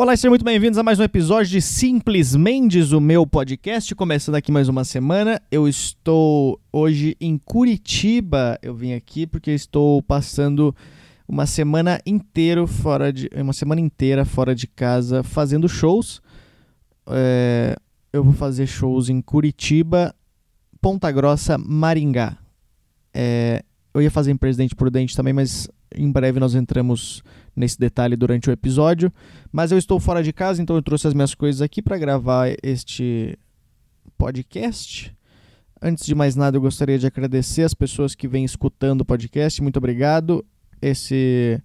Olá sejam muito bem-vindos a mais um episódio de Simples Mendes, o meu podcast. Começando aqui mais uma semana. Eu estou hoje em Curitiba. Eu vim aqui porque estou passando uma semana inteira fora de uma semana inteira fora de casa fazendo shows. É, eu vou fazer shows em Curitiba, Ponta Grossa, Maringá. É, eu ia fazer em Presidente Prudente também, mas em breve nós entramos nesse detalhe durante o episódio. Mas eu estou fora de casa, então eu trouxe as minhas coisas aqui para gravar este podcast. Antes de mais nada, eu gostaria de agradecer as pessoas que vêm escutando o podcast. Muito obrigado. Esse,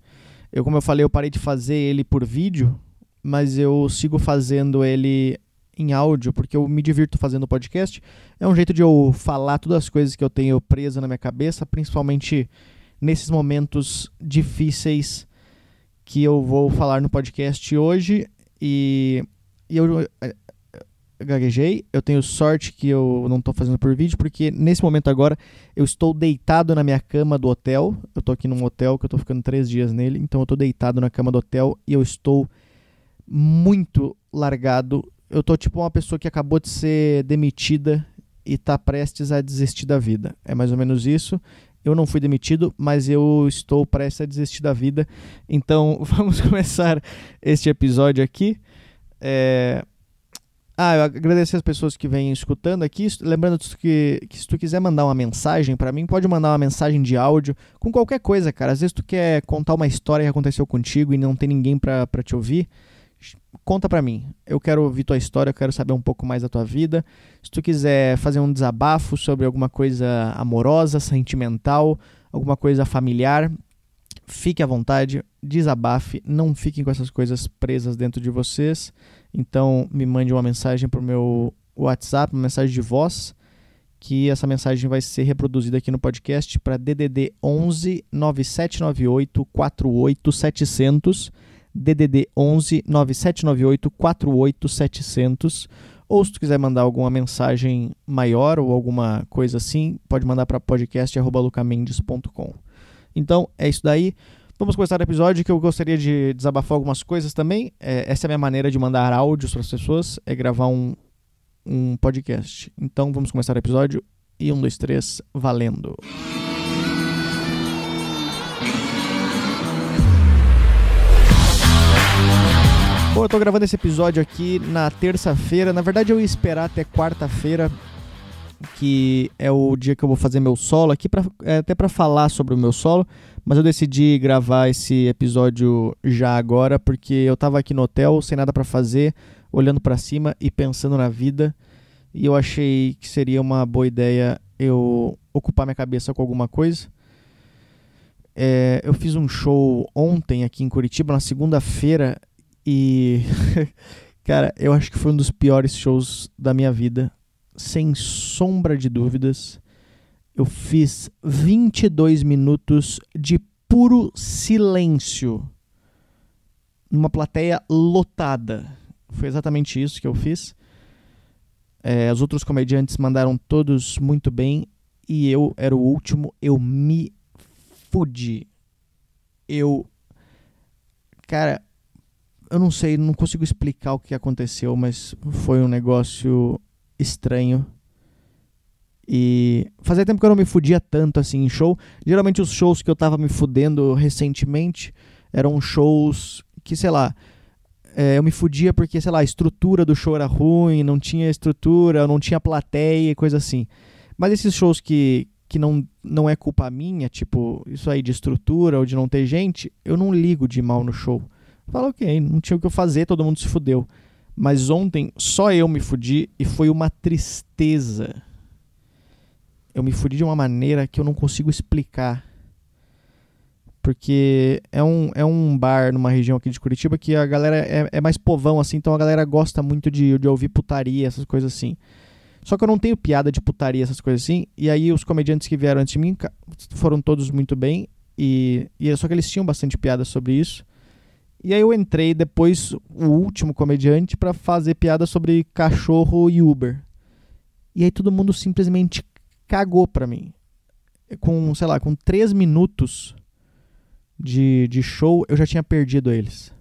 eu como eu falei, eu parei de fazer ele por vídeo, mas eu sigo fazendo ele em áudio, porque eu me divirto fazendo podcast. É um jeito de eu falar todas as coisas que eu tenho presa na minha cabeça, principalmente nesses momentos difíceis que eu vou falar no podcast hoje. E, e eu, eh, gaguejei. Eu tenho sorte que eu não estou fazendo por vídeo, porque nesse momento agora eu estou deitado na minha cama do hotel. Eu estou aqui num hotel que eu estou ficando três dias nele, então eu estou deitado na cama do hotel e eu estou muito largado. Eu tô tipo uma pessoa que acabou de ser demitida e tá prestes a desistir da vida. É mais ou menos isso. Eu não fui demitido, mas eu estou prestes a desistir da vida. Então vamos começar este episódio aqui. É... Ah, eu agradecer as pessoas que vêm escutando aqui. Lembrando que, que se tu quiser mandar uma mensagem para mim, pode mandar uma mensagem de áudio com qualquer coisa, cara. Às vezes tu quer contar uma história que aconteceu contigo e não tem ninguém para te ouvir conta para mim. Eu quero ouvir tua história, eu quero saber um pouco mais da tua vida. Se tu quiser fazer um desabafo sobre alguma coisa amorosa, sentimental, alguma coisa familiar, fique à vontade, desabafe, não fiquem com essas coisas presas dentro de vocês. Então, me mande uma mensagem pro meu WhatsApp, uma mensagem de voz, que essa mensagem vai ser reproduzida aqui no podcast para DDD 11 9798 48700 DDD 11 9798 48700 ou se tu quiser mandar alguma mensagem maior ou alguma coisa assim, pode mandar para podcast@lucamendes.com. Então, é isso daí. Vamos começar o episódio que eu gostaria de desabafar algumas coisas também. É, essa é a minha maneira de mandar áudios para as pessoas, é gravar um, um podcast. Então, vamos começar o episódio. E um, dois, três, valendo! Bom, eu tô gravando esse episódio aqui na terça-feira. Na verdade, eu ia esperar até quarta-feira, que é o dia que eu vou fazer meu solo aqui, pra, é, até para falar sobre o meu solo. Mas eu decidi gravar esse episódio já agora, porque eu tava aqui no hotel, sem nada para fazer, olhando para cima e pensando na vida. E eu achei que seria uma boa ideia eu ocupar minha cabeça com alguma coisa. É, eu fiz um show ontem aqui em Curitiba, na segunda-feira, e, cara, eu acho que foi um dos piores shows da minha vida, sem sombra de dúvidas. Eu fiz 22 minutos de puro silêncio numa plateia lotada. Foi exatamente isso que eu fiz. É, os outros comediantes mandaram todos muito bem e eu era o último. Eu me fudi. Eu. Cara, eu não sei, não consigo explicar o que aconteceu, mas foi um negócio estranho. E fazia tempo que eu não me fudia tanto assim em show. Geralmente os shows que eu tava me fudendo recentemente eram shows que, sei lá, é, eu me fudia porque, sei lá, a estrutura do show era ruim, não tinha estrutura, não tinha plateia e coisa assim. Mas esses shows que, que não, não é culpa minha, tipo, isso aí de estrutura ou de não ter gente, eu não ligo de mal no show. Fala, ok, não tinha o que eu fazer, todo mundo se fudeu. Mas ontem só eu me fudi e foi uma tristeza. Eu me fudi de uma maneira que eu não consigo explicar. Porque é um, é um bar numa região aqui de Curitiba que a galera é, é mais povão, assim, então a galera gosta muito de, de ouvir putaria, essas coisas assim. Só que eu não tenho piada de putaria, essas coisas assim. E aí os comediantes que vieram antes de mim foram todos muito bem. E, e só que eles tinham bastante piada sobre isso. E aí eu entrei depois, o último comediante, para fazer piada sobre cachorro e Uber. E aí todo mundo simplesmente cagou pra mim. Com, sei lá, com três minutos de, de show, eu já tinha perdido eles.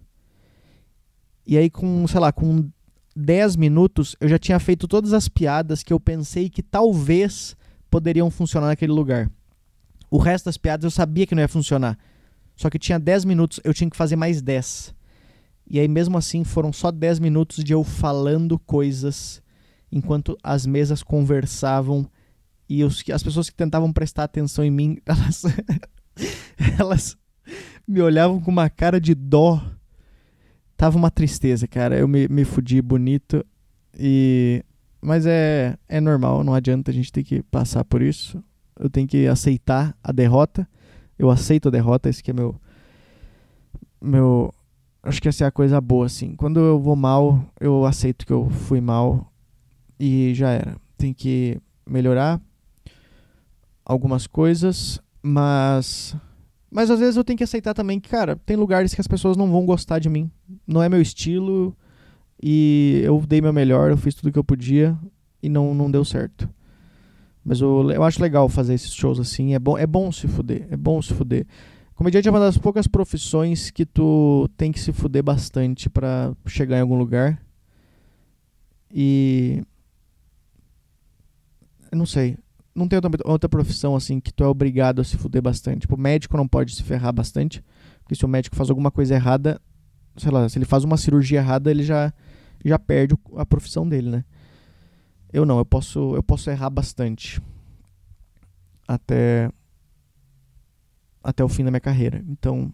E aí, com, sei lá, com 10 minutos, eu já tinha feito todas as piadas que eu pensei que talvez poderiam funcionar naquele lugar. O resto das piadas eu sabia que não ia funcionar. Só que tinha 10 minutos, eu tinha que fazer mais 10. E aí, mesmo assim, foram só 10 minutos de eu falando coisas enquanto as mesas conversavam e os, as pessoas que tentavam prestar atenção em mim, elas, elas me olhavam com uma cara de dó tava uma tristeza, cara. Eu me, me fudi bonito. E. Mas é, é normal, não adianta a gente ter que passar por isso. Eu tenho que aceitar a derrota. Eu aceito a derrota, esse que é meu. Meu. Acho que essa é a coisa boa, assim. Quando eu vou mal, eu aceito que eu fui mal. E já era. Tem que melhorar algumas coisas, mas mas às vezes eu tenho que aceitar também que, cara, tem lugares que as pessoas não vão gostar de mim. Não é meu estilo. E eu dei meu melhor, eu fiz tudo que eu podia e não, não deu certo. Mas eu, eu acho legal fazer esses shows assim. É bom, é bom se fuder. É bom se fuder. Comediante é uma das poucas profissões que tu tem que se fuder bastante para chegar em algum lugar. E. Eu não sei não tem outra, outra profissão assim que tu é obrigado a se fuder bastante. Tipo, médico não pode se ferrar bastante, porque se o médico faz alguma coisa errada, sei lá, se ele faz uma cirurgia errada, ele já já perde a profissão dele, né? Eu não, eu posso eu posso errar bastante até até o fim da minha carreira. Então,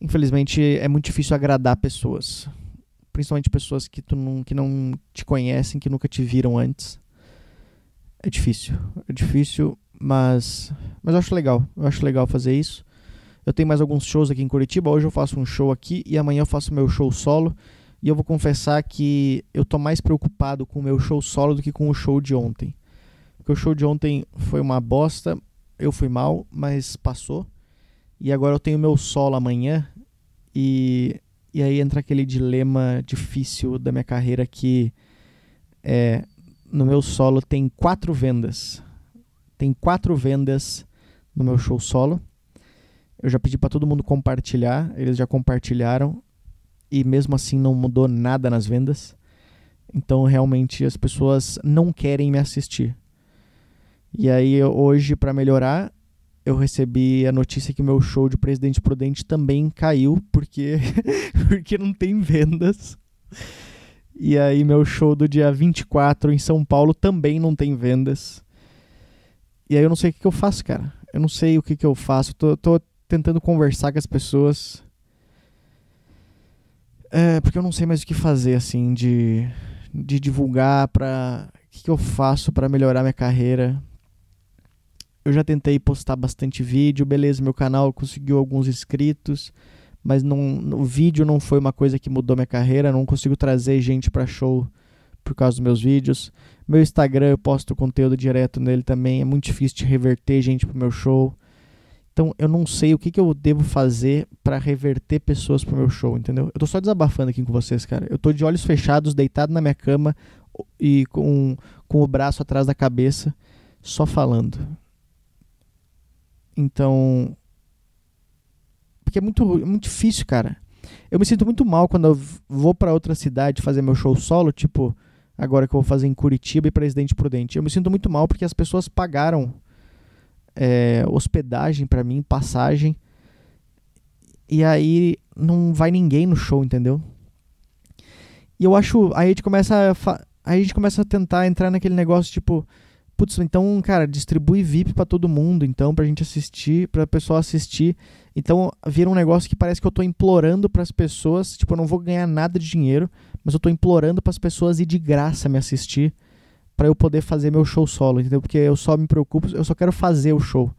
infelizmente é muito difícil agradar pessoas, principalmente pessoas que tu não que não te conhecem, que nunca te viram antes é difícil. É difícil, mas, mas eu acho legal. Eu acho legal fazer isso. Eu tenho mais alguns shows aqui em Curitiba. Hoje eu faço um show aqui e amanhã eu faço meu show solo. E eu vou confessar que eu tô mais preocupado com o meu show solo do que com o show de ontem. Porque o show de ontem foi uma bosta, eu fui mal, mas passou. E agora eu tenho meu solo amanhã. E, e aí entra aquele dilema difícil da minha carreira que é no meu solo tem quatro vendas. Tem quatro vendas no meu show solo. Eu já pedi para todo mundo compartilhar, eles já compartilharam e mesmo assim não mudou nada nas vendas. Então realmente as pessoas não querem me assistir. E aí hoje para melhorar, eu recebi a notícia que meu show de Presidente Prudente também caiu porque porque não tem vendas. E aí meu show do dia 24 em São Paulo também não tem vendas. E aí eu não sei o que, que eu faço, cara. Eu não sei o que, que eu faço. Tô, tô tentando conversar com as pessoas. É, porque eu não sei mais o que fazer, assim, de, de divulgar pra. O que, que eu faço para melhorar minha carreira. Eu já tentei postar bastante vídeo, beleza, meu canal conseguiu alguns inscritos mas não, o vídeo não foi uma coisa que mudou minha carreira, não consigo trazer gente para show por causa dos meus vídeos. Meu Instagram eu posto conteúdo direto nele também, é muito difícil de reverter gente pro meu show. Então eu não sei o que, que eu devo fazer para reverter pessoas pro meu show, entendeu? Eu tô só desabafando aqui com vocês, cara. Eu tô de olhos fechados, deitado na minha cama e com, com o braço atrás da cabeça, só falando. Então, porque é muito, muito difícil, cara. Eu me sinto muito mal quando eu vou para outra cidade fazer meu show solo, tipo, agora que eu vou fazer em Curitiba e Presidente Prudente. Eu me sinto muito mal porque as pessoas pagaram é, hospedagem para mim, passagem, e aí não vai ninguém no show, entendeu? E eu acho. Aí a gente começa a, aí a gente começa a tentar entrar naquele negócio, tipo, Putz, então, cara, distribui VIP para todo mundo, então, pra gente assistir, pra pessoa assistir. Então, vira um negócio que parece que eu tô implorando para as pessoas, tipo, eu não vou ganhar nada de dinheiro, mas eu tô implorando para as pessoas ir de graça me assistir para eu poder fazer meu show solo, entendeu? Porque eu só me preocupo, eu só quero fazer o show.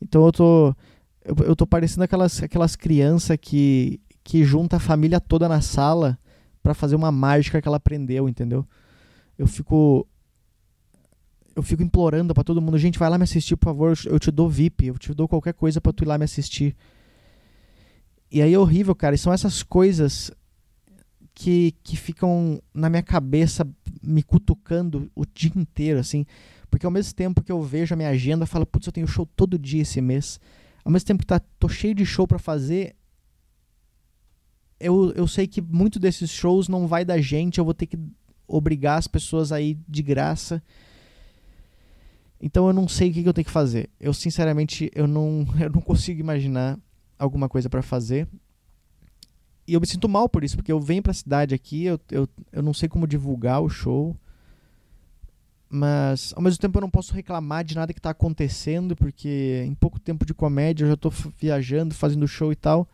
Então eu tô eu, eu tô parecendo aquelas aquelas crianças que que junta a família toda na sala para fazer uma mágica que ela aprendeu, entendeu? Eu fico eu fico implorando para todo mundo, gente, vai lá me assistir, por favor, eu te dou VIP, eu te dou qualquer coisa para tu ir lá me assistir. E aí é horrível, cara, e são essas coisas que, que ficam na minha cabeça me cutucando o dia inteiro, assim, porque ao mesmo tempo que eu vejo a minha agenda, eu falo, putz, eu tenho show todo dia esse mês. Ao mesmo tempo que tá, tô cheio de show para fazer, eu, eu sei que muito desses shows não vai da gente, eu vou ter que obrigar as pessoas a ir de graça. Então eu não sei o que, que eu tenho que fazer. Eu sinceramente eu não, eu não consigo imaginar alguma coisa para fazer. E eu me sinto mal por isso, porque eu venho pra cidade aqui, eu, eu, eu não sei como divulgar o show. Mas ao mesmo tempo eu não posso reclamar de nada que está acontecendo, porque em pouco tempo de comédia eu já estou viajando, fazendo show e tal.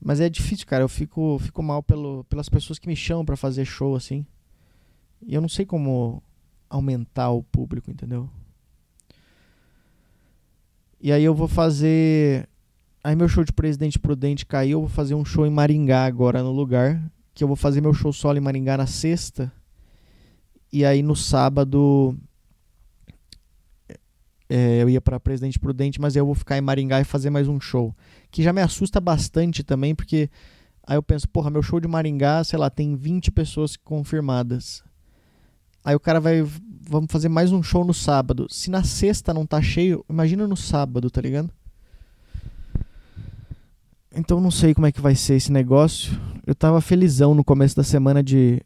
Mas é difícil, cara. Eu fico, fico mal pelo, pelas pessoas que me chamam para fazer show assim. E eu não sei como aumentar o público, entendeu? E aí eu vou fazer. Aí meu show de Presidente Prudente caiu, eu vou fazer um show em Maringá agora no lugar. Que eu vou fazer meu show solo em Maringá na sexta. E aí no sábado é, eu ia para Presidente Prudente, mas eu vou ficar em Maringá e fazer mais um show. Que já me assusta bastante também, porque aí eu penso, porra, meu show de Maringá, sei lá, tem 20 pessoas confirmadas. Aí o cara vai, vamos fazer mais um show no sábado. Se na sexta não tá cheio, imagina no sábado, tá ligado? Então não sei como é que vai ser esse negócio. Eu tava felizão no começo da semana de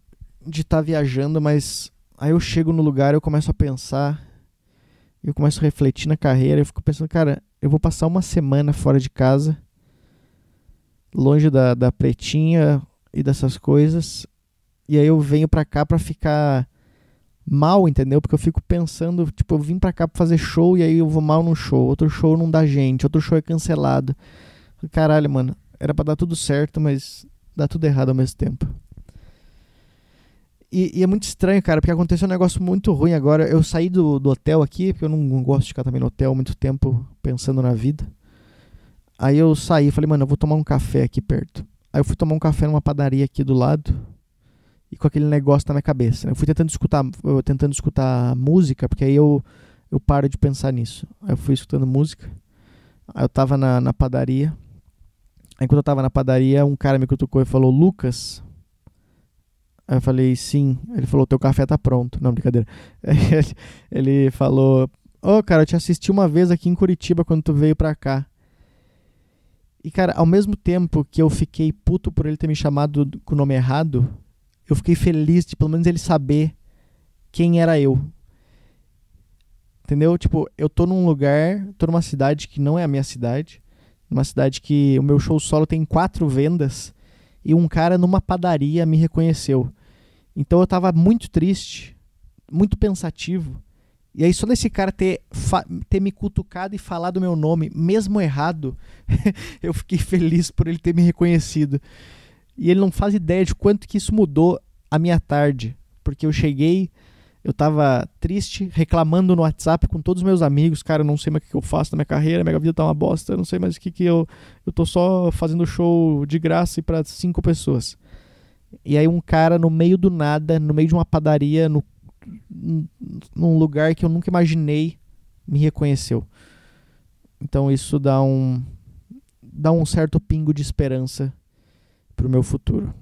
de estar tá viajando, mas aí eu chego no lugar, eu começo a pensar, eu começo a refletir na carreira, eu fico pensando, cara, eu vou passar uma semana fora de casa, longe da, da pretinha e dessas coisas, e aí eu venho pra cá pra ficar mal, entendeu? Porque eu fico pensando, tipo, eu vim pra cá pra fazer show e aí eu vou mal no show, outro show não dá gente, outro show é cancelado. Caralho, mano, era pra dar tudo certo, mas dá tudo errado ao mesmo tempo. E, e, é muito estranho, cara, porque aconteceu um negócio muito ruim agora. Eu saí do, do hotel aqui, porque eu não, não gosto de ficar também no hotel muito tempo pensando na vida. Aí eu saí falei, mano, eu vou tomar um café aqui perto. Aí eu fui tomar um café numa padaria aqui do lado e com aquele negócio na minha cabeça. Né? Eu fui tentando escutar, eu, tentando escutar música, porque aí eu, eu paro de pensar nisso. Aí eu fui escutando música. Aí eu tava na, na padaria. Aí quando eu tava na padaria, um cara me cutucou e falou: Lucas, Aí eu falei, sim. Ele falou, teu café tá pronto. Não, brincadeira. Ele falou, ô oh, cara, eu te assisti uma vez aqui em Curitiba quando tu veio pra cá. E cara, ao mesmo tempo que eu fiquei puto por ele ter me chamado com o nome errado, eu fiquei feliz de pelo menos ele saber quem era eu. Entendeu? Tipo, eu tô num lugar, tô numa cidade que não é a minha cidade. Numa cidade que o meu show solo tem quatro vendas e um cara numa padaria me reconheceu. Então eu tava muito triste, muito pensativo. E aí só desse cara ter, ter me cutucado e falado meu nome, mesmo errado, eu fiquei feliz por ele ter me reconhecido. E ele não faz ideia de quanto que isso mudou a minha tarde. Porque eu cheguei, eu tava triste, reclamando no WhatsApp com todos os meus amigos, cara, eu não sei mais o que eu faço na minha carreira, minha vida tá uma bosta, eu não sei mais o que que eu... Eu tô só fazendo show de graça e para cinco pessoas. E aí um cara no meio do nada, no meio de uma padaria, no, num lugar que eu nunca imaginei, me reconheceu. Então isso dá um dá um certo pingo de esperança pro meu futuro.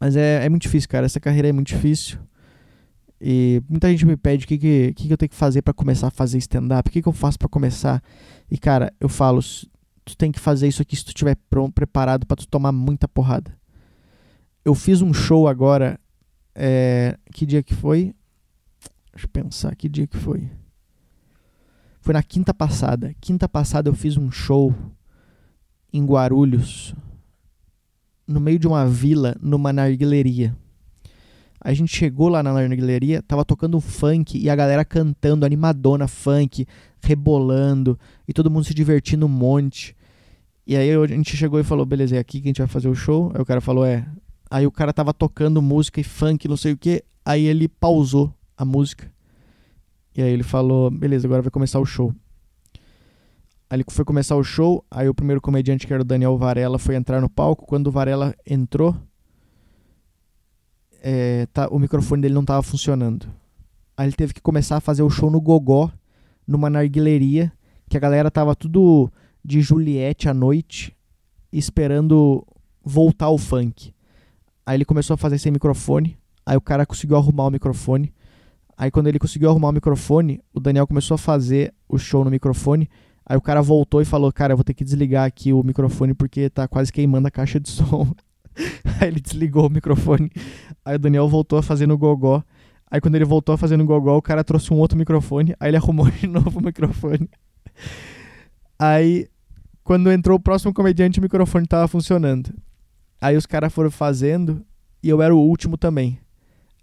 Mas é, é muito difícil, cara. Essa carreira é muito difícil. E muita gente me pede o que, que, que eu tenho que fazer para começar a fazer stand-up, o que, que eu faço para começar. E cara, eu falo, tu tem que fazer isso aqui se tu estiver pronto, preparado para tu tomar muita porrada eu fiz um show agora. É, que dia que foi? Deixa eu pensar, que dia que foi? Foi na quinta passada. Quinta passada eu fiz um show em Guarulhos, no meio de uma vila, numa narguileria. A gente chegou lá na narguileria, tava tocando funk e a galera cantando, animadona funk, rebolando e todo mundo se divertindo um monte. E aí a gente chegou e falou: beleza, é aqui que a gente vai fazer o show. Aí o cara falou: é, Aí o cara tava tocando música e funk, não sei o que. Aí ele pausou a música. E aí ele falou: beleza, agora vai começar o show. Aí ele foi começar o show. Aí o primeiro comediante, que era o Daniel Varela, foi entrar no palco. Quando o Varela entrou, é, tá, o microfone dele não tava funcionando. Aí ele teve que começar a fazer o show no Gogó, numa narguileria, que a galera tava tudo de Juliette à noite, esperando voltar o funk. Aí ele começou a fazer sem microfone. Aí o cara conseguiu arrumar o microfone. Aí quando ele conseguiu arrumar o microfone, o Daniel começou a fazer o show no microfone. Aí o cara voltou e falou: Cara, eu vou ter que desligar aqui o microfone porque tá quase queimando a caixa de som. Aí ele desligou o microfone. Aí o Daniel voltou a fazer no gogó. Aí quando ele voltou a fazer no gogó, o cara trouxe um outro microfone. Aí ele arrumou de novo o microfone. Aí quando entrou o próximo comediante, o microfone tava funcionando. Aí os caras foram fazendo e eu era o último também.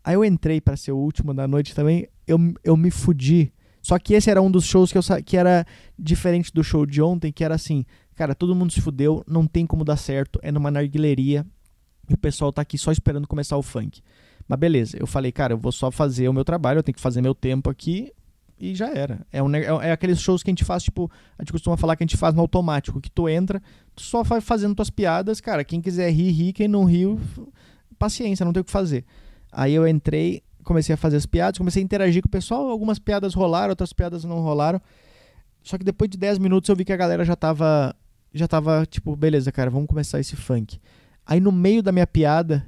Aí eu entrei para ser o último da noite também. Eu, eu me fudi. Só que esse era um dos shows que, eu, que era diferente do show de ontem, que era assim, cara, todo mundo se fudeu, não tem como dar certo, é numa narguileria e o pessoal tá aqui só esperando começar o funk. Mas beleza, eu falei, cara, eu vou só fazer o meu trabalho, eu tenho que fazer meu tempo aqui e já era. É, um, é, é aqueles shows que a gente faz, tipo, a gente costuma falar que a gente faz no automático, que tu entra, tu só vai fazendo tuas piadas, cara, quem quiser rir, ri, quem não riu, paciência, não tem o que fazer. Aí eu entrei, comecei a fazer as piadas, comecei a interagir com o pessoal, algumas piadas rolaram, outras piadas não rolaram. Só que depois de 10 minutos eu vi que a galera já tava já tava tipo, beleza, cara, vamos começar esse funk. Aí no meio da minha piada,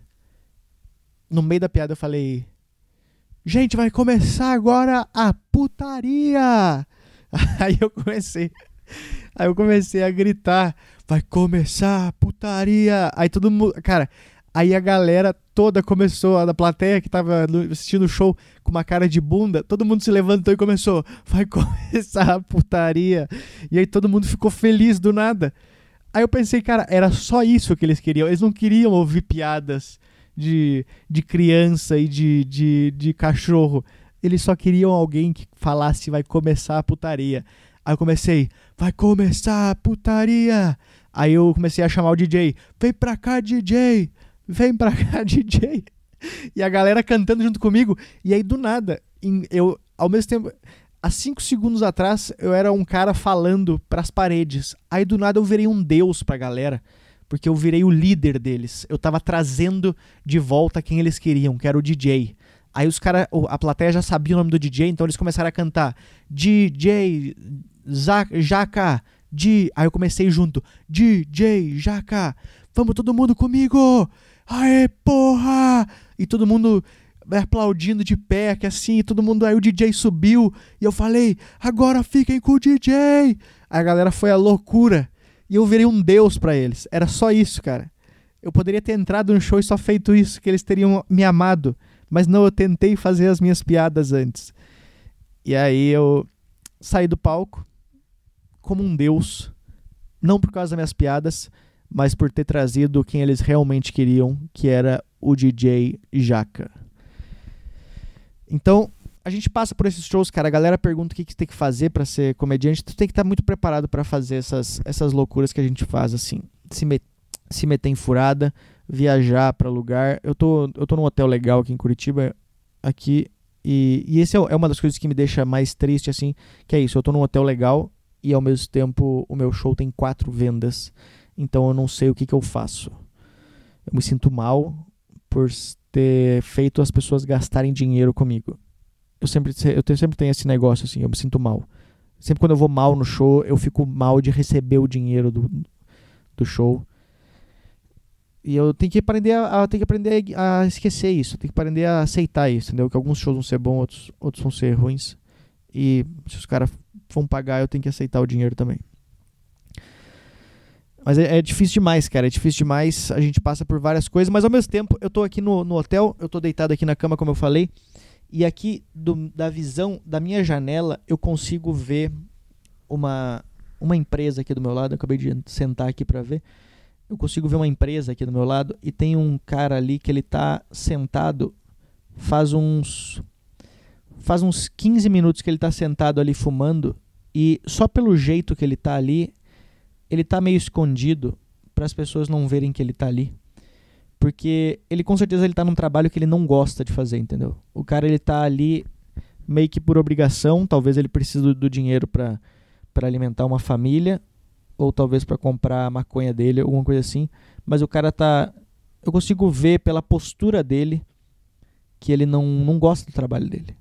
no meio da piada eu falei: "Gente, vai começar agora a putaria". Aí eu comecei Aí eu comecei a gritar: "Vai começar a putaria". Aí todo mundo, cara, Aí a galera toda começou, a da plateia que tava assistindo o show com uma cara de bunda, todo mundo se levantou e começou, vai começar a putaria. E aí todo mundo ficou feliz do nada. Aí eu pensei, cara, era só isso que eles queriam. Eles não queriam ouvir piadas de, de criança e de, de, de cachorro. Eles só queriam alguém que falasse vai começar a putaria. Aí eu comecei, vai começar a putaria. Aí eu comecei a chamar o DJ, vem pra cá, DJ vem pra cá, DJ. E a galera cantando junto comigo. E aí, do nada, eu, ao mesmo tempo, há cinco segundos atrás, eu era um cara falando pras paredes. Aí, do nada, eu virei um deus pra galera. Porque eu virei o líder deles. Eu tava trazendo de volta quem eles queriam, que era o DJ. Aí os caras, a plateia já sabia o nome do DJ, então eles começaram a cantar DJ Jaca, Di. Aí eu comecei junto, DJ Jaca, vamos todo mundo comigo aê, porra! E todo mundo aplaudindo de pé, que assim, todo mundo. Aí o DJ subiu e eu falei, agora fiquem com o DJ! A galera foi a loucura. E eu virei um deus para eles. Era só isso, cara. Eu poderia ter entrado no show e só feito isso, que eles teriam me amado. Mas não, eu tentei fazer as minhas piadas antes. E aí eu saí do palco como um deus. Não por causa das minhas piadas, mas por ter trazido quem eles realmente queriam, que era o DJ Jaca. Então, a gente passa por esses shows, cara. A galera pergunta o que, que tem que fazer para ser comediante. Tu tem que estar tá muito preparado para fazer essas, essas loucuras que a gente faz, assim. Se, met, se meter em furada, viajar para lugar. Eu tô, eu tô num hotel legal aqui em Curitiba, aqui. E, e esse é, é uma das coisas que me deixa mais triste, assim. Que é isso, eu tô num hotel legal e ao mesmo tempo o meu show tem quatro vendas então eu não sei o que, que eu faço. Eu me sinto mal por ter feito as pessoas gastarem dinheiro comigo. Eu sempre, eu sempre tenho esse negócio assim, eu me sinto mal. Sempre quando eu vou mal no show, eu fico mal de receber o dinheiro do, do show. E eu tenho que aprender a, tenho que aprender a esquecer isso, tenho que aprender a aceitar isso, entendeu? Que alguns shows vão ser bons, outros, outros vão ser ruins. E se os caras vão pagar, eu tenho que aceitar o dinheiro também. Mas é, é, difícil demais, cara. É difícil demais. A gente passa por várias coisas, mas ao mesmo tempo, eu tô aqui no, no hotel, eu tô deitado aqui na cama, como eu falei. E aqui, do, da visão da minha janela, eu consigo ver uma, uma empresa aqui do meu lado. Eu acabei de sentar aqui para ver. Eu consigo ver uma empresa aqui do meu lado e tem um cara ali que ele tá sentado faz uns faz uns 15 minutos que ele tá sentado ali fumando e só pelo jeito que ele tá ali, ele tá meio escondido para as pessoas não verem que ele tá ali. Porque ele com certeza ele tá num trabalho que ele não gosta de fazer, entendeu? O cara ele tá ali meio que por obrigação, talvez ele precise do, dinheiro para para alimentar uma família ou talvez para comprar a maconha dele, alguma coisa assim, mas o cara tá eu consigo ver pela postura dele que ele não, não gosta do trabalho dele.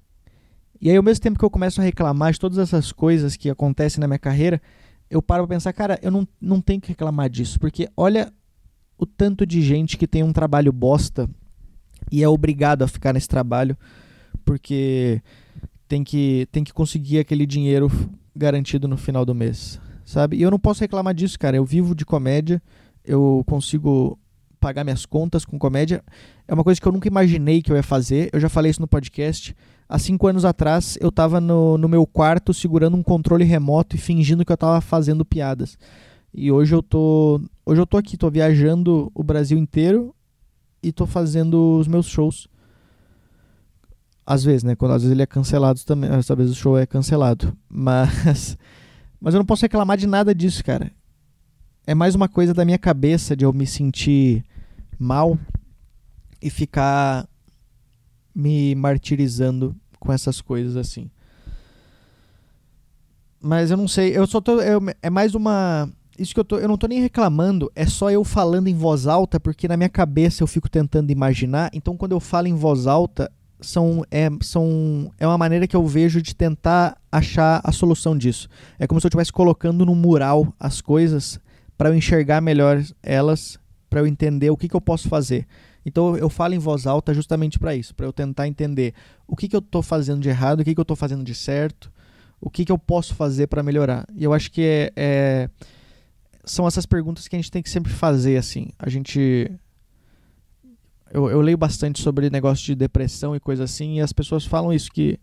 E aí, ao mesmo tempo que eu começo a reclamar de todas essas coisas que acontecem na minha carreira, eu paro pra pensar, cara, eu não, não tenho que reclamar disso, porque olha o tanto de gente que tem um trabalho bosta e é obrigado a ficar nesse trabalho porque tem que, tem que conseguir aquele dinheiro garantido no final do mês, sabe? E eu não posso reclamar disso, cara. Eu vivo de comédia, eu consigo pagar minhas contas com comédia. É uma coisa que eu nunca imaginei que eu ia fazer. Eu já falei isso no podcast. Há cinco anos atrás, eu estava no, no meu quarto segurando um controle remoto e fingindo que eu estava fazendo piadas. E hoje eu tô, hoje eu tô aqui, tô viajando o Brasil inteiro e tô fazendo os meus shows. Às vezes, né? Quando às vezes ele é cancelado também, às vezes o show é cancelado, mas mas eu não posso reclamar de nada disso, cara. É mais uma coisa da minha cabeça de eu me sentir mal e ficar me martirizando com essas coisas assim. Mas eu não sei, eu só tô. Eu, é mais uma. Isso que eu tô. Eu não tô nem reclamando, é só eu falando em voz alta, porque na minha cabeça eu fico tentando imaginar. Então quando eu falo em voz alta, são, é, são, é uma maneira que eu vejo de tentar achar a solução disso. É como se eu estivesse colocando no mural as coisas para eu enxergar melhor elas, para eu entender o que, que eu posso fazer. Então eu falo em voz alta justamente para isso, para eu tentar entender o que, que eu estou fazendo de errado, o que, que eu estou fazendo de certo, o que, que eu posso fazer para melhorar. E eu acho que é, é, são essas perguntas que a gente tem que sempre fazer. assim. A gente. Eu, eu leio bastante sobre negócio de depressão e coisa assim, e as pessoas falam isso, que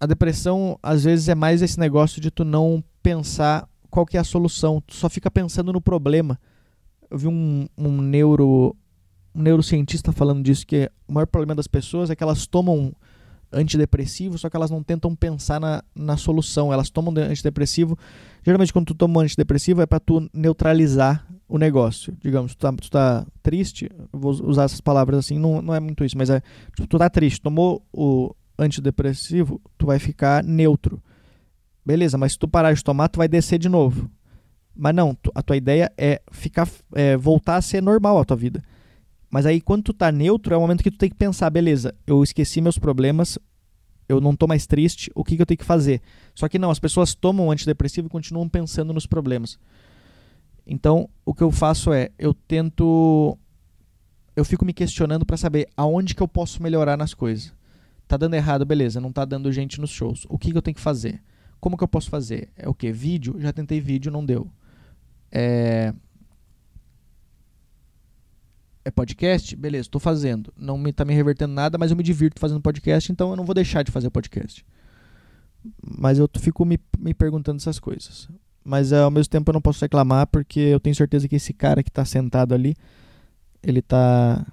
a depressão às vezes é mais esse negócio de tu não pensar qual que é a solução, tu só fica pensando no problema. Eu vi um, um neuro um neurocientista falando disso, que o maior problema das pessoas é que elas tomam antidepressivo, só que elas não tentam pensar na, na solução. Elas tomam antidepressivo. Geralmente, quando tu toma um antidepressivo, é para tu neutralizar o negócio. Digamos, tu tá, tu tá triste, vou usar essas palavras assim, não, não é muito isso, mas é. Tipo, tu tá triste, tomou o antidepressivo, tu vai ficar neutro. Beleza, mas se tu parar de tomar, tu vai descer de novo. Mas não, tu, a tua ideia é ficar, é, voltar a ser normal a tua vida. Mas aí, quando tu tá neutro, é o momento que tu tem que pensar, beleza, eu esqueci meus problemas, eu não tô mais triste, o que, que eu tenho que fazer? Só que não, as pessoas tomam antidepressivo e continuam pensando nos problemas. Então, o que eu faço é, eu tento. Eu fico me questionando para saber aonde que eu posso melhorar nas coisas. Tá dando errado, beleza, não tá dando gente nos shows. O que, que eu tenho que fazer? Como que eu posso fazer? É o que? Vídeo? Já tentei vídeo, não deu. É é podcast? Beleza, estou fazendo. Não me tá me revertendo nada, mas eu me divirto fazendo podcast, então eu não vou deixar de fazer podcast. Mas eu fico me, me perguntando essas coisas. Mas ao mesmo tempo eu não posso reclamar porque eu tenho certeza que esse cara que está sentado ali, ele tá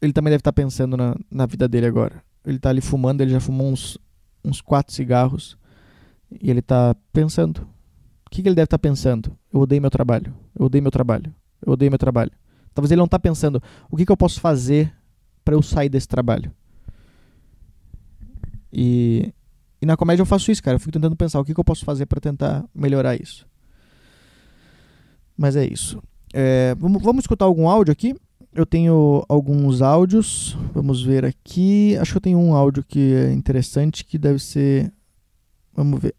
ele também deve estar tá pensando na, na vida dele agora. Ele está ali fumando, ele já fumou uns uns quatro cigarros e ele está pensando. O que, que ele deve estar tá pensando? Eu odeio meu trabalho. Eu odeio meu trabalho. Eu odeio meu trabalho. Talvez ele não está pensando o que, que eu posso fazer para eu sair desse trabalho. E, e na comédia eu faço isso, cara. Eu fico tentando pensar o que, que eu posso fazer para tentar melhorar isso. Mas é isso. É, vamos, vamos escutar algum áudio aqui? Eu tenho alguns áudios. Vamos ver aqui. Acho que eu tenho um áudio que é interessante que deve ser. Vamos ver.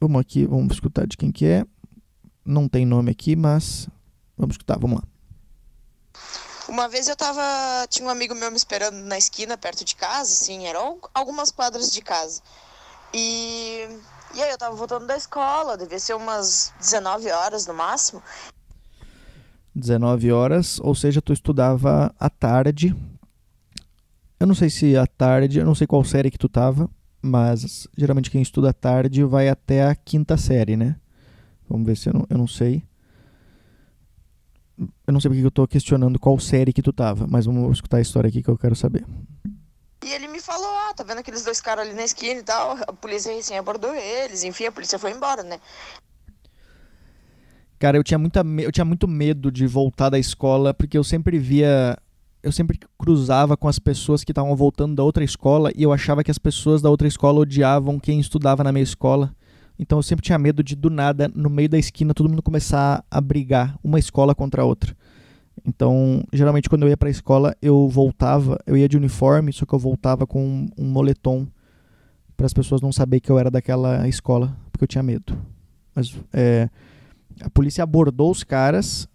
Vamos aqui, vamos escutar de quem que é. Não tem nome aqui, mas vamos escutar, vamos lá. Uma vez eu tava. Tinha um amigo meu me esperando na esquina, perto de casa, assim, eram algumas quadras de casa. E, e aí eu tava voltando da escola, devia ser umas 19 horas no máximo. 19 horas, ou seja, tu estudava à tarde. Eu não sei se à tarde, eu não sei qual série que tu tava, mas geralmente quem estuda à tarde vai até a quinta série, né? Vamos ver se eu não, eu não sei. Eu não sei porque eu tô questionando qual série que tu tava, mas vamos escutar a história aqui que eu quero saber. E ele me falou, ah, tá vendo aqueles dois caras ali na esquina e tal, a polícia recém abordou eles, enfim, a polícia foi embora, né? Cara, eu tinha, muita, eu tinha muito medo de voltar da escola, porque eu sempre via. Eu sempre cruzava com as pessoas que estavam voltando da outra escola e eu achava que as pessoas da outra escola odiavam quem estudava na minha escola. Então eu sempre tinha medo de, do nada, no meio da esquina, todo mundo começar a brigar, uma escola contra a outra. Então, geralmente, quando eu ia para a escola, eu voltava, eu ia de uniforme, só que eu voltava com um, um moletom para as pessoas não saberem que eu era daquela escola, porque eu tinha medo. Mas é, a polícia abordou os caras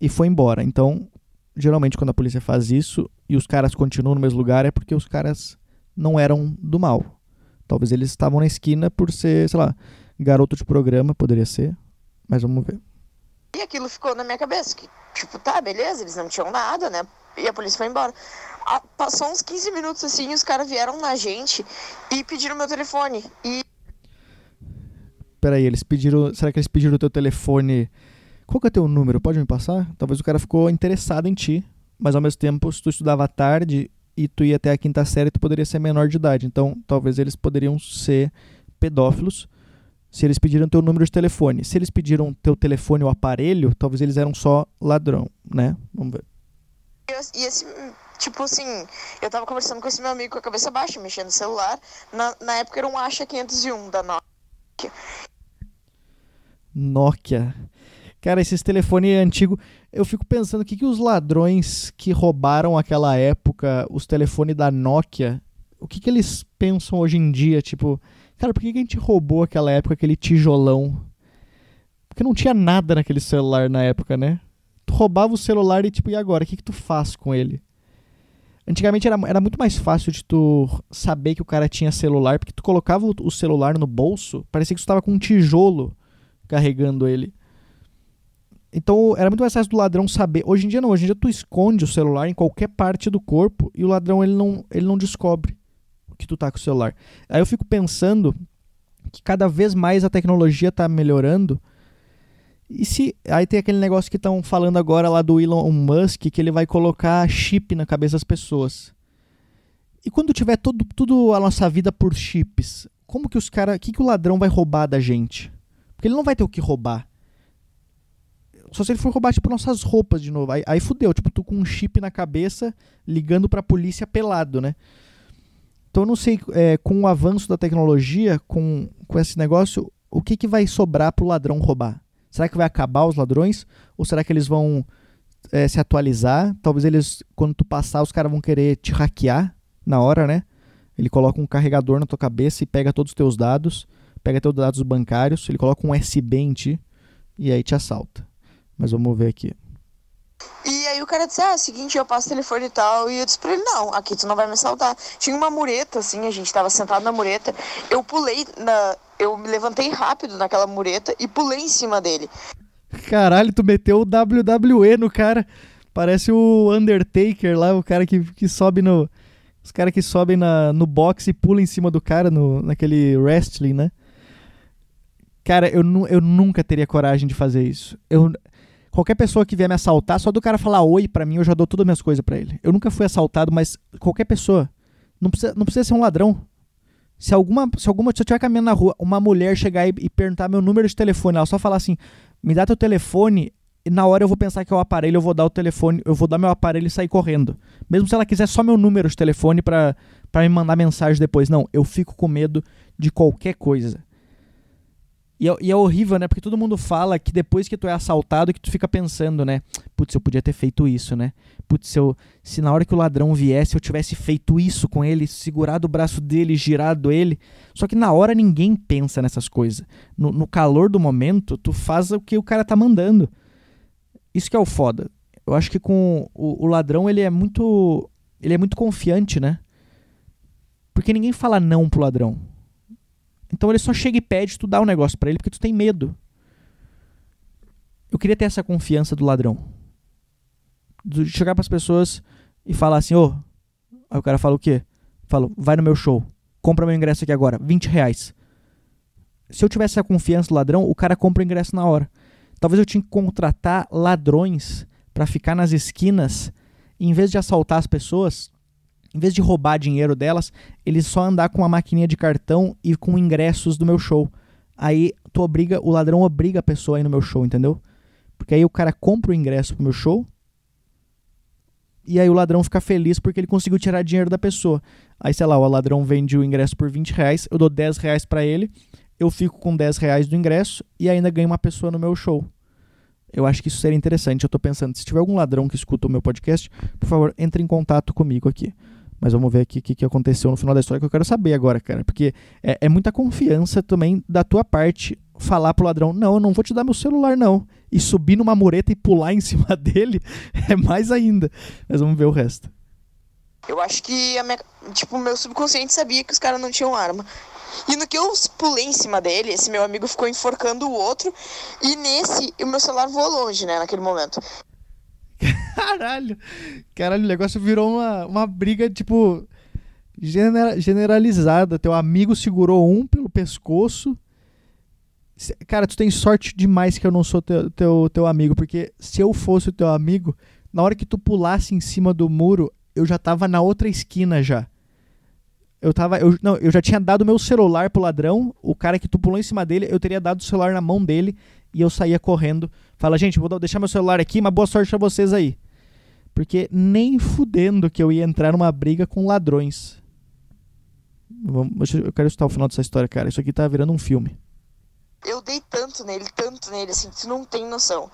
e foi embora. Então, geralmente, quando a polícia faz isso e os caras continuam no mesmo lugar, é porque os caras não eram do mal. Talvez eles estavam na esquina por ser, sei lá, garoto de programa, poderia ser. Mas vamos ver. E aquilo ficou na minha cabeça. Que, tipo, tá, beleza, eles não tinham nada, né? E a polícia foi embora. Ah, passou uns 15 minutos assim, os caras vieram na gente e pediram meu telefone. E. Peraí, eles pediram. Será que eles pediram o teu telefone? Qual que é o teu número? Pode me passar? Talvez o cara ficou interessado em ti, mas ao mesmo tempo, se tu estudava à tarde e tu ia até a quinta série, tu poderia ser menor de idade. Então, talvez eles poderiam ser pedófilos se eles pediram teu número de telefone. Se eles pediram teu telefone ou aparelho, talvez eles eram só ladrão, né? Vamos ver. E esse, tipo assim, eu tava conversando com esse meu amigo com a cabeça baixa, mexendo no celular. Na, na época era um Asha 501 da Nokia. Nokia. Cara, esses telefones antigos, eu fico pensando o que, que os ladrões que roubaram aquela época os telefones da Nokia, o que, que eles pensam hoje em dia? Tipo, Cara, por que a gente roubou aquela época aquele tijolão? Porque não tinha nada naquele celular na época, né? Tu roubava o celular e tipo, e agora? O que, que tu faz com ele? Antigamente era, era muito mais fácil de tu saber que o cara tinha celular, porque tu colocava o, o celular no bolso, parecia que tu estava com um tijolo carregando ele. Então era muito mais fácil do ladrão saber. Hoje em dia não, hoje em dia tu esconde o celular em qualquer parte do corpo e o ladrão ele não, ele não descobre que tu tá com o celular. Aí eu fico pensando que cada vez mais a tecnologia está melhorando. E se aí tem aquele negócio que estão falando agora lá do Elon Musk que ele vai colocar chip na cabeça das pessoas. E quando tiver todo, tudo a nossa vida por chips, como que os caras, que que o ladrão vai roubar da gente? Porque ele não vai ter o que roubar. Só se ele for roubar tipo nossas roupas de novo. Aí, aí fudeu, tipo tu com um chip na cabeça ligando para a polícia pelado, né? Então eu não sei, é, com o avanço da tecnologia, com, com esse negócio, o que, que vai sobrar para o ladrão roubar? Será que vai acabar os ladrões? Ou será que eles vão é, se atualizar? Talvez eles, quando tu passar, os caras vão querer te hackear na hora, né? Ele coloca um carregador na tua cabeça e pega todos os teus dados, pega teus dados bancários, ele coloca um USB em ti e aí te assalta. Mas vamos ver aqui. E aí o cara disse, ah, é seguinte, eu passo o telefone e tal. E eu disse pra ele, não, aqui tu não vai me assaltar. Tinha uma mureta, assim, a gente tava sentado na mureta. Eu pulei na. Eu me levantei rápido naquela mureta e pulei em cima dele. Caralho, tu meteu o WWE no cara. Parece o Undertaker lá, o cara que, que sobe no. Os caras que sobem na, no boxe e pulam em cima do cara no, naquele wrestling, né? Cara, eu, eu nunca teria coragem de fazer isso. Eu, Qualquer pessoa que vier me assaltar, só do cara falar oi para mim, eu já dou todas as minhas coisas para ele. Eu nunca fui assaltado, mas qualquer pessoa. Não precisa, não precisa ser um ladrão. Se alguma, se alguma, se eu estiver caminhando na rua, uma mulher chegar e, e, perguntar meu número de telefone, ela só falar assim, me dá teu telefone, e na hora eu vou pensar que é o aparelho, eu vou dar o telefone, eu vou dar meu aparelho e sair correndo. Mesmo se ela quiser só meu número de telefone para me mandar mensagem depois. Não, eu fico com medo de qualquer coisa. E é, e é, horrível, né? Porque todo mundo fala que depois que tu é assaltado, que tu fica pensando, né? Putz, eu podia ter feito isso, né? Putz, se, eu, se na hora que o ladrão viesse eu tivesse feito isso com ele, segurado o braço dele, girado ele. Só que na hora ninguém pensa nessas coisas. No, no calor do momento, tu faz o que o cara tá mandando. Isso que é o foda. Eu acho que com o, o ladrão, ele é muito. Ele é muito confiante, né? Porque ninguém fala não pro ladrão então ele só chega e pede, tu dá o um negócio para ele porque tu tem medo. Eu queria ter essa confiança do ladrão. De chegar para as pessoas e falar assim, ô. Oh. Aí o cara fala o quê? Fala, vai no meu show, compra meu ingresso aqui agora, 20 reais. Se eu tivesse a confiança do ladrão, o cara compra o ingresso na hora. Talvez eu tinha que contratar ladrões para ficar nas esquinas, em vez de assaltar as pessoas, em vez de roubar dinheiro delas, eles só andar com uma maquininha de cartão e com ingressos do meu show. Aí tu obriga, o ladrão obriga a pessoa a ir no meu show, entendeu? Porque aí o cara compra o ingresso pro meu show. E aí o ladrão fica feliz porque ele conseguiu tirar dinheiro da pessoa. Aí, sei lá, o ladrão vende o ingresso por 20 reais, eu dou 10 reais pra ele, eu fico com 10 reais do ingresso e ainda ganho uma pessoa no meu show. Eu acho que isso seria interessante. Eu tô pensando, se tiver algum ladrão que escuta o meu podcast, por favor, entre em contato comigo aqui. Mas vamos ver aqui o que, que aconteceu no final da história que eu quero saber agora, cara. Porque é, é muita confiança também da tua parte falar pro ladrão: não, eu não vou te dar meu celular, não. E subir numa mureta e pular em cima dele é mais ainda. Mas vamos ver o resto. Eu acho que a minha, tipo, meu subconsciente sabia que os caras não tinham arma. E no que eu pulei em cima dele, esse meu amigo ficou enforcando o outro. E nesse, o meu celular voou longe, né, naquele momento. Caralho! Caralho, o negócio virou uma, uma briga, tipo, genera generalizada. Teu amigo segurou um pelo pescoço. Cara, tu tem sorte demais que eu não sou teu, teu, teu amigo, porque se eu fosse o teu amigo, na hora que tu pulasse em cima do muro, eu já tava na outra esquina já. Eu tava. Eu, não, eu já tinha dado meu celular pro ladrão. O cara que tu pulou em cima dele, eu teria dado o celular na mão dele e eu saía correndo. Fala, gente, vou deixar meu celular aqui, mas boa sorte pra vocês aí. Porque nem fudendo que eu ia entrar numa briga com ladrões. Vamos, eu quero escutar o final dessa história, cara. Isso aqui tá virando um filme. Eu dei tanto nele, tanto nele, assim, tu não tem noção.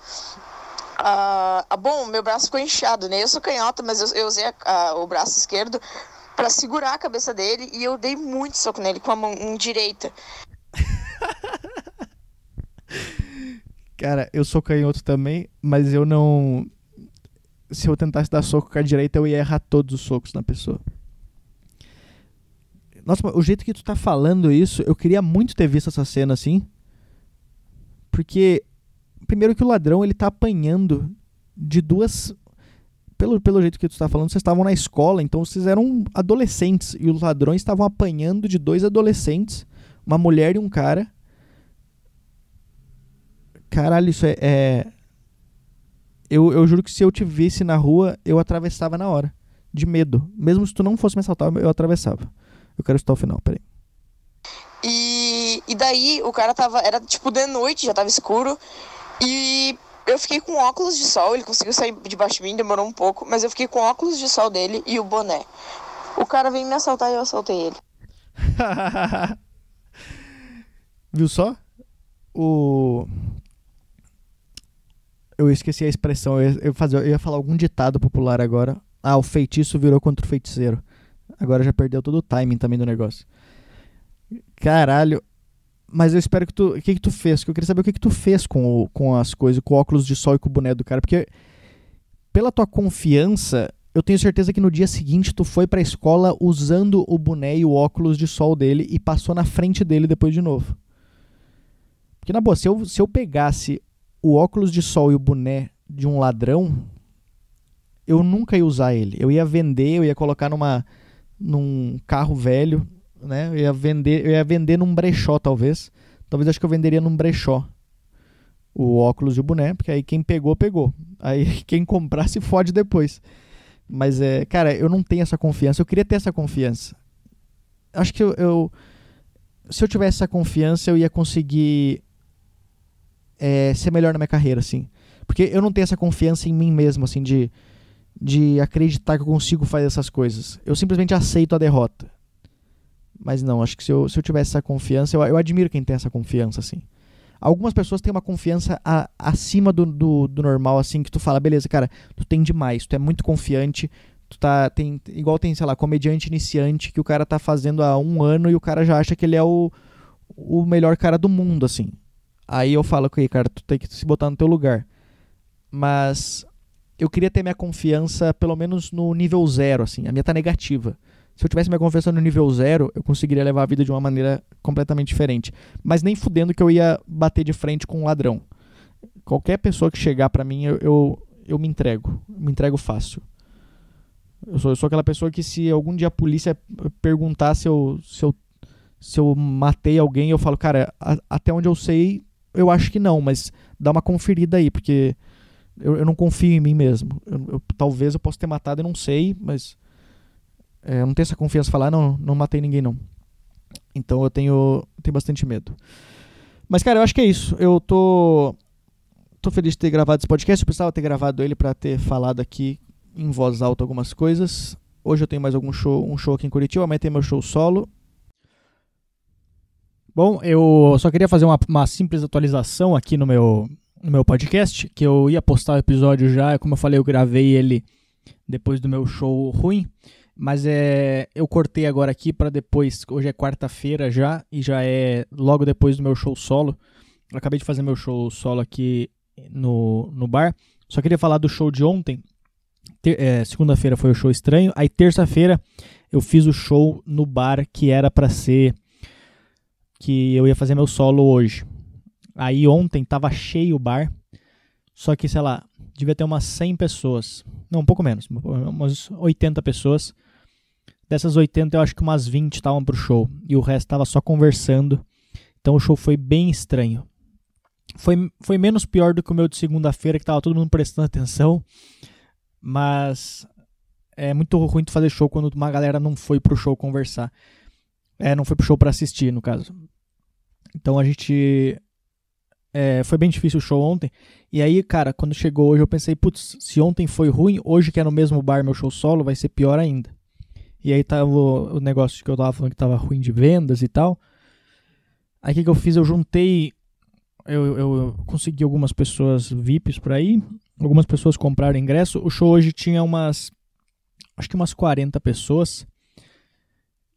Ah, ah, bom, meu braço ficou inchado, né? Eu sou canhota, mas eu, eu usei a, a, o braço esquerdo para segurar a cabeça dele e eu dei muito soco nele com a mão direita. Cara, eu sou canhoto também, mas eu não. Se eu tentasse dar soco com a direita, eu ia errar todos os socos na pessoa. Nossa, o jeito que tu tá falando isso, eu queria muito ter visto essa cena assim. Porque, primeiro que o ladrão, ele tá apanhando de duas pelo, pelo jeito que tu está falando, vocês estavam na escola, então vocês eram adolescentes. E os ladrões estavam apanhando de dois adolescentes, uma mulher e um cara. Caralho, isso é. é... Eu, eu juro que se eu te visse na rua, eu atravessava na hora. De medo. Mesmo se tu não fosse me assaltar, eu atravessava. Eu quero estar ao final, peraí. E, e daí o cara tava. Era tipo de noite, já tava escuro. E eu fiquei com óculos de sol, ele conseguiu sair debaixo de mim, demorou um pouco, mas eu fiquei com óculos de sol dele e o boné. O cara veio me assaltar e eu assaltei ele. Viu só? O. Eu esqueci a expressão, eu ia, eu ia falar algum ditado popular agora. Ah, o feitiço virou contra o feiticeiro. Agora já perdeu todo o timing também do negócio. Caralho, mas eu espero que tu. O que, que tu fez? Que eu queria saber o que, que tu fez com, o, com as coisas, com o óculos de sol e com o boné do cara. Porque, pela tua confiança, eu tenho certeza que no dia seguinte tu foi pra escola usando o boné e o óculos de sol dele e passou na frente dele depois de novo. Porque, na boa, se eu, se eu pegasse o óculos de sol e o boné de um ladrão, eu nunca ia usar ele. Eu ia vender, eu ia colocar numa, num carro velho né? Eu ia vender, eu ia vender num brechó, talvez. Talvez acho que eu venderia num brechó o óculos e o boné, porque aí quem pegou, pegou. Aí quem comprar se fode depois. Mas é, cara, eu não tenho essa confiança. Eu queria ter essa confiança. Acho que eu, eu se eu tivesse essa confiança, eu ia conseguir é, ser melhor na minha carreira, assim. Porque eu não tenho essa confiança em mim mesmo, assim, de, de acreditar que eu consigo fazer essas coisas. Eu simplesmente aceito a derrota. Mas não, acho que se eu, se eu tivesse essa confiança, eu, eu admiro quem tem essa confiança, assim. Algumas pessoas têm uma confiança a, acima do, do, do, normal, assim, que tu fala, beleza, cara, tu tem demais, tu é muito confiante, tu tá. Tem, igual tem, sei lá, comediante iniciante que o cara tá fazendo há um ano e o cara já acha que ele é o, o melhor cara do mundo, assim. Aí eu falo, ok, cara, tu tem que se botar no teu lugar. Mas eu queria ter minha confiança pelo menos no nível zero, assim. A minha tá negativa. Se eu tivesse minha confiança no nível zero, eu conseguiria levar a vida de uma maneira completamente diferente. Mas nem fudendo que eu ia bater de frente com um ladrão. Qualquer pessoa que chegar para mim, eu, eu, eu, me entrego. Me entrego fácil. Eu sou, eu sou aquela pessoa que se algum dia a polícia perguntar se eu, se eu, se eu matei alguém, eu falo, cara, a, até onde eu sei, eu acho que não, mas dá uma conferida aí, porque eu, eu não confio em mim mesmo. Eu, talvez eu possa ter matado, eu não sei, mas é, eu não tenho essa confiança de falar, não, não matei ninguém não. Então eu tenho, tenho bastante medo. Mas, cara, eu acho que é isso. Eu tô, tô feliz de ter gravado esse podcast. Eu precisava ter gravado ele para ter falado aqui em voz alta algumas coisas. Hoje eu tenho mais algum show, um show aqui em Curitiba. Amanhã tem meu show solo. Bom, eu só queria fazer uma, uma simples atualização aqui no meu, no meu podcast, que eu ia postar o episódio já, como eu falei, eu gravei ele depois do meu show ruim. Mas é, eu cortei agora aqui para depois. Hoje é quarta-feira já e já é logo depois do meu show solo. Eu acabei de fazer meu show solo aqui no, no bar. Só queria falar do show de ontem. É, Segunda-feira foi o show estranho. Aí terça-feira eu fiz o show no bar que era para ser que eu ia fazer meu solo hoje. Aí ontem tava cheio o bar, só que, sei lá, devia ter umas 100 pessoas. Não, um pouco menos, umas 80 pessoas. Dessas 80, eu acho que umas 20 estavam pro show e o resto tava só conversando. Então o show foi bem estranho. Foi, foi menos pior do que o meu de segunda-feira, que tava todo mundo prestando atenção. Mas é muito ruim tu fazer show quando uma galera não foi pro show conversar. É, não foi pro show para assistir, no caso. Então a gente. É, foi bem difícil o show ontem. E aí, cara, quando chegou hoje, eu pensei, putz, se ontem foi ruim, hoje que é no mesmo bar meu show solo, vai ser pior ainda. E aí tava o, negócio que eu tava falando que tava ruim de vendas e tal. Aí o que, que eu fiz? Eu juntei. Eu, eu consegui algumas pessoas VIPs por aí. Algumas pessoas compraram ingresso. O show hoje tinha umas. Acho que umas 40 pessoas.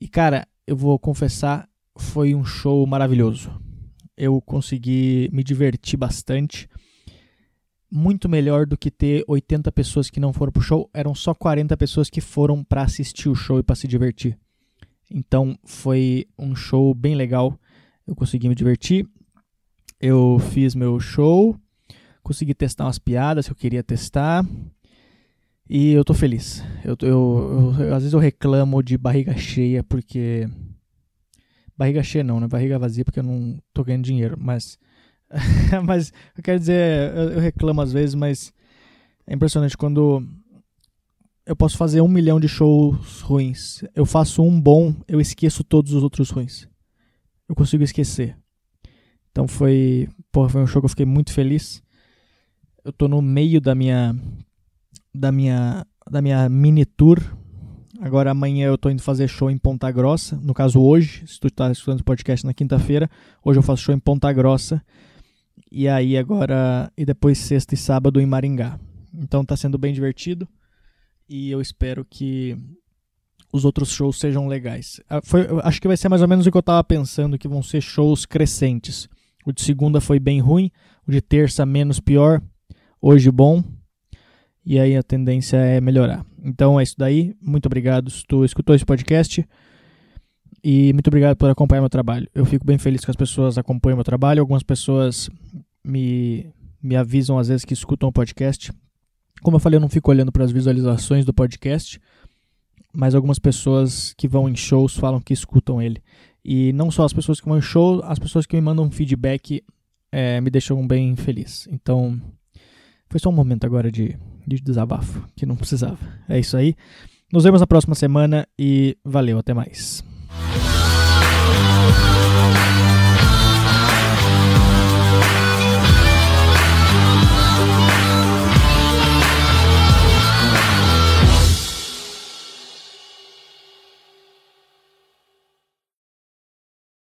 E cara, eu vou confessar, foi um show maravilhoso. Eu consegui me divertir bastante. Muito melhor do que ter 80 pessoas que não foram pro show. Eram só 40 pessoas que foram para assistir o show e para se divertir. Então foi um show bem legal. Eu consegui me divertir. Eu fiz meu show. Consegui testar umas piadas que eu queria testar. E eu tô feliz. Eu, eu, eu, às vezes eu reclamo de barriga cheia porque. Barriga cheia não, né? Barriga vazia porque eu não tô ganhando dinheiro. Mas. mas eu quero dizer, eu, eu reclamo às vezes, mas é impressionante quando eu posso fazer um milhão de shows ruins. Eu faço um bom, eu esqueço todos os outros ruins. Eu consigo esquecer. Então foi. Porra, foi um show que eu fiquei muito feliz. Eu tô no meio da minha da minha, da minha mini tour. Agora amanhã eu tô indo fazer show em Ponta Grossa. No caso hoje, se tu tá escutando o podcast na quinta-feira, hoje eu faço show em Ponta Grossa. E aí agora e depois sexta e sábado em Maringá. Então tá sendo bem divertido e eu espero que os outros shows sejam legais. Ah, foi, acho que vai ser mais ou menos o que eu tava pensando, que vão ser shows crescentes. O de segunda foi bem ruim, o de terça menos pior, hoje bom e aí a tendência é melhorar. Então é isso daí. Muito obrigado se tu escutou esse podcast. E muito obrigado por acompanhar meu trabalho. Eu fico bem feliz que as pessoas acompanham meu trabalho. Algumas pessoas me, me avisam às vezes que escutam o podcast. Como eu falei, eu não fico olhando para as visualizações do podcast, mas algumas pessoas que vão em shows falam que escutam ele. E não só as pessoas que vão em show, as pessoas que me mandam feedback é, me deixam bem feliz. Então, foi só um momento agora de de desabafo, que não precisava. É isso aí. Nos vemos na próxima semana e valeu, até mais. Bye.